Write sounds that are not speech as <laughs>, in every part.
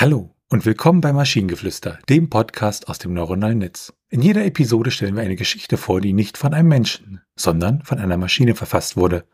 Hallo und willkommen bei Maschinengeflüster, dem Podcast aus dem neuronalen Netz. In jeder Episode stellen wir eine Geschichte vor, die nicht von einem Menschen, sondern von einer Maschine verfasst wurde.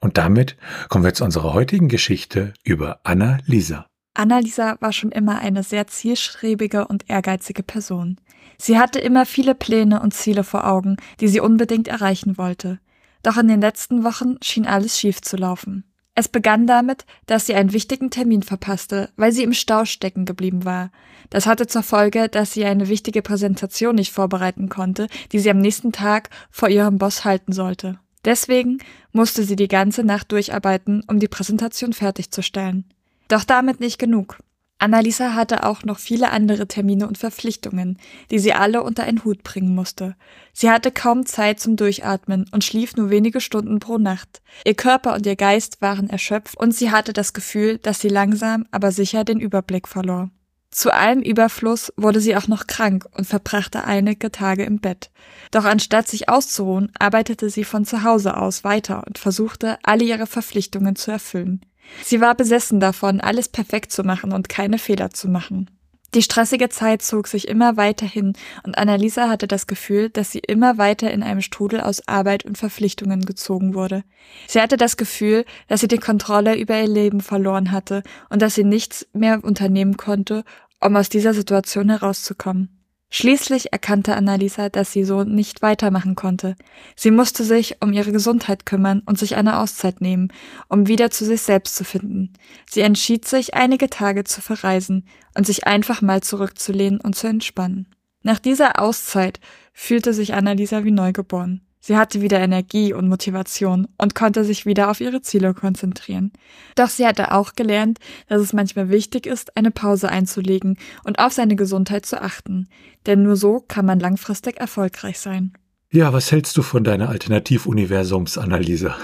Und damit kommen wir zu unserer heutigen Geschichte über Anna-Lisa. Annalisa war schon immer eine sehr zielstrebige und ehrgeizige Person. Sie hatte immer viele Pläne und Ziele vor Augen, die sie unbedingt erreichen wollte. Doch in den letzten Wochen schien alles schief zu laufen. Es begann damit, dass sie einen wichtigen Termin verpasste, weil sie im Stau stecken geblieben war. Das hatte zur Folge, dass sie eine wichtige Präsentation nicht vorbereiten konnte, die sie am nächsten Tag vor ihrem Boss halten sollte. Deswegen musste sie die ganze Nacht durcharbeiten, um die Präsentation fertigzustellen. Doch damit nicht genug. Annalisa hatte auch noch viele andere Termine und Verpflichtungen, die sie alle unter einen Hut bringen musste. Sie hatte kaum Zeit zum Durchatmen und schlief nur wenige Stunden pro Nacht. Ihr Körper und ihr Geist waren erschöpft und sie hatte das Gefühl, dass sie langsam, aber sicher den Überblick verlor. Zu allem Überfluss wurde sie auch noch krank und verbrachte einige Tage im Bett. Doch anstatt sich auszuruhen, arbeitete sie von zu Hause aus weiter und versuchte, alle ihre Verpflichtungen zu erfüllen. Sie war besessen davon, alles perfekt zu machen und keine Fehler zu machen. Die stressige Zeit zog sich immer weiter hin und Annalisa hatte das Gefühl, dass sie immer weiter in einem Strudel aus Arbeit und Verpflichtungen gezogen wurde. Sie hatte das Gefühl, dass sie die Kontrolle über ihr Leben verloren hatte und dass sie nichts mehr unternehmen konnte, um aus dieser Situation herauszukommen. Schließlich erkannte Annalisa, dass sie so nicht weitermachen konnte. Sie musste sich um ihre Gesundheit kümmern und sich eine Auszeit nehmen, um wieder zu sich selbst zu finden. Sie entschied sich, einige Tage zu verreisen und sich einfach mal zurückzulehnen und zu entspannen. Nach dieser Auszeit fühlte sich Annalisa wie neugeboren. Sie hatte wieder Energie und Motivation und konnte sich wieder auf ihre Ziele konzentrieren. Doch sie hatte auch gelernt, dass es manchmal wichtig ist, eine Pause einzulegen und auf seine Gesundheit zu achten. Denn nur so kann man langfristig erfolgreich sein. Ja, was hältst du von deiner Alternativuniversumsanalyse?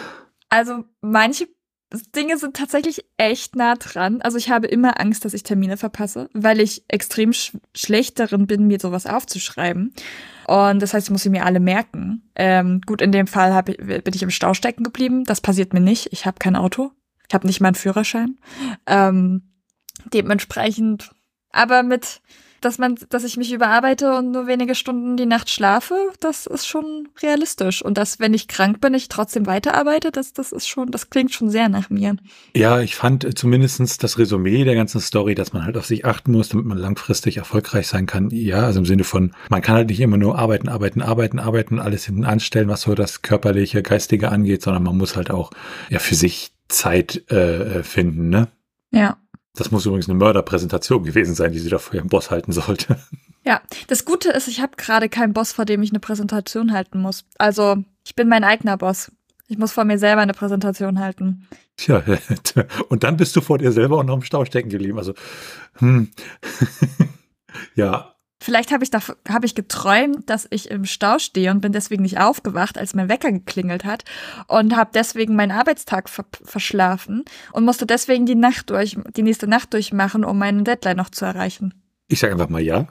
Also manche Dinge sind tatsächlich echt nah dran. Also ich habe immer Angst, dass ich Termine verpasse, weil ich extrem sch schlecht darin bin, mir sowas aufzuschreiben. Und das heißt, ich muss sie mir alle merken. Ähm, gut, in dem Fall ich, bin ich im Stau stecken geblieben. Das passiert mir nicht. Ich habe kein Auto. Ich habe nicht mal einen Führerschein. Ähm, dementsprechend, aber mit dass man, dass ich mich überarbeite und nur wenige Stunden die Nacht schlafe, das ist schon realistisch. Und dass, wenn ich krank bin, ich trotzdem weiterarbeite, das, das ist schon, das klingt schon sehr nach mir. Ja, ich fand zumindestens das Resümee der ganzen Story, dass man halt auf sich achten muss, damit man langfristig erfolgreich sein kann. Ja, also im Sinne von, man kann halt nicht immer nur arbeiten, arbeiten, arbeiten, arbeiten, alles hinten anstellen, was so das körperliche, geistige angeht, sondern man muss halt auch ja für sich Zeit äh, finden, ne? Ja. Das muss übrigens eine Mörderpräsentation gewesen sein, die sie da vor ihrem Boss halten sollte. Ja, das Gute ist, ich habe gerade keinen Boss, vor dem ich eine Präsentation halten muss. Also, ich bin mein eigener Boss. Ich muss vor mir selber eine Präsentation halten. Tja, <laughs> und dann bist du vor dir selber auch noch im Stau stecken geblieben. Also, hm. <laughs> ja, Vielleicht habe ich, da, hab ich geträumt, dass ich im Stau stehe und bin deswegen nicht aufgewacht, als mein Wecker geklingelt hat und habe deswegen meinen Arbeitstag ver verschlafen und musste deswegen die Nacht durch, die nächste Nacht durchmachen, um meinen Deadline noch zu erreichen. Ich sage einfach mal ja.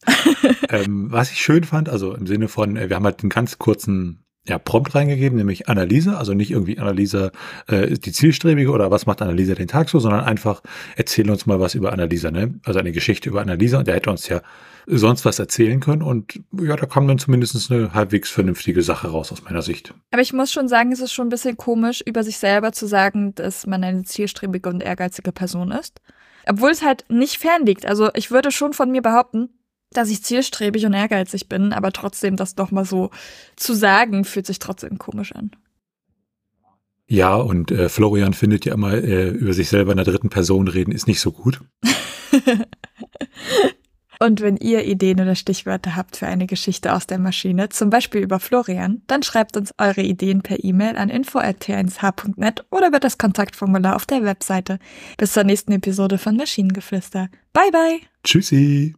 <laughs> ähm, was ich schön fand, also im Sinne von, äh, wir haben halt einen ganz kurzen ja, Prompt reingegeben, nämlich Analyse, also nicht irgendwie Analyse äh, die zielstrebige oder was macht Analyse den Tag so, sondern einfach erzähl uns mal was über Analyse, ne? Also eine Geschichte über Analyse und der hätte uns ja sonst was erzählen können und ja, da kam dann zumindest eine halbwegs vernünftige Sache raus aus meiner Sicht. Aber ich muss schon sagen, es ist schon ein bisschen komisch, über sich selber zu sagen, dass man eine zielstrebige und ehrgeizige Person ist. Obwohl es halt nicht fern liegt. Also ich würde schon von mir behaupten, dass ich zielstrebig und ehrgeizig bin, aber trotzdem das doch mal so zu sagen, fühlt sich trotzdem komisch an. Ja, und äh, Florian findet ja immer, äh, über sich selber in der dritten Person reden ist nicht so gut. <laughs> und wenn ihr Ideen oder Stichwörter habt für eine Geschichte aus der Maschine, zum Beispiel über Florian, dann schreibt uns eure Ideen per E-Mail an info.t1h.net oder über das Kontaktformular auf der Webseite. Bis zur nächsten Episode von Maschinengeflüster. Bye bye. Tschüssi.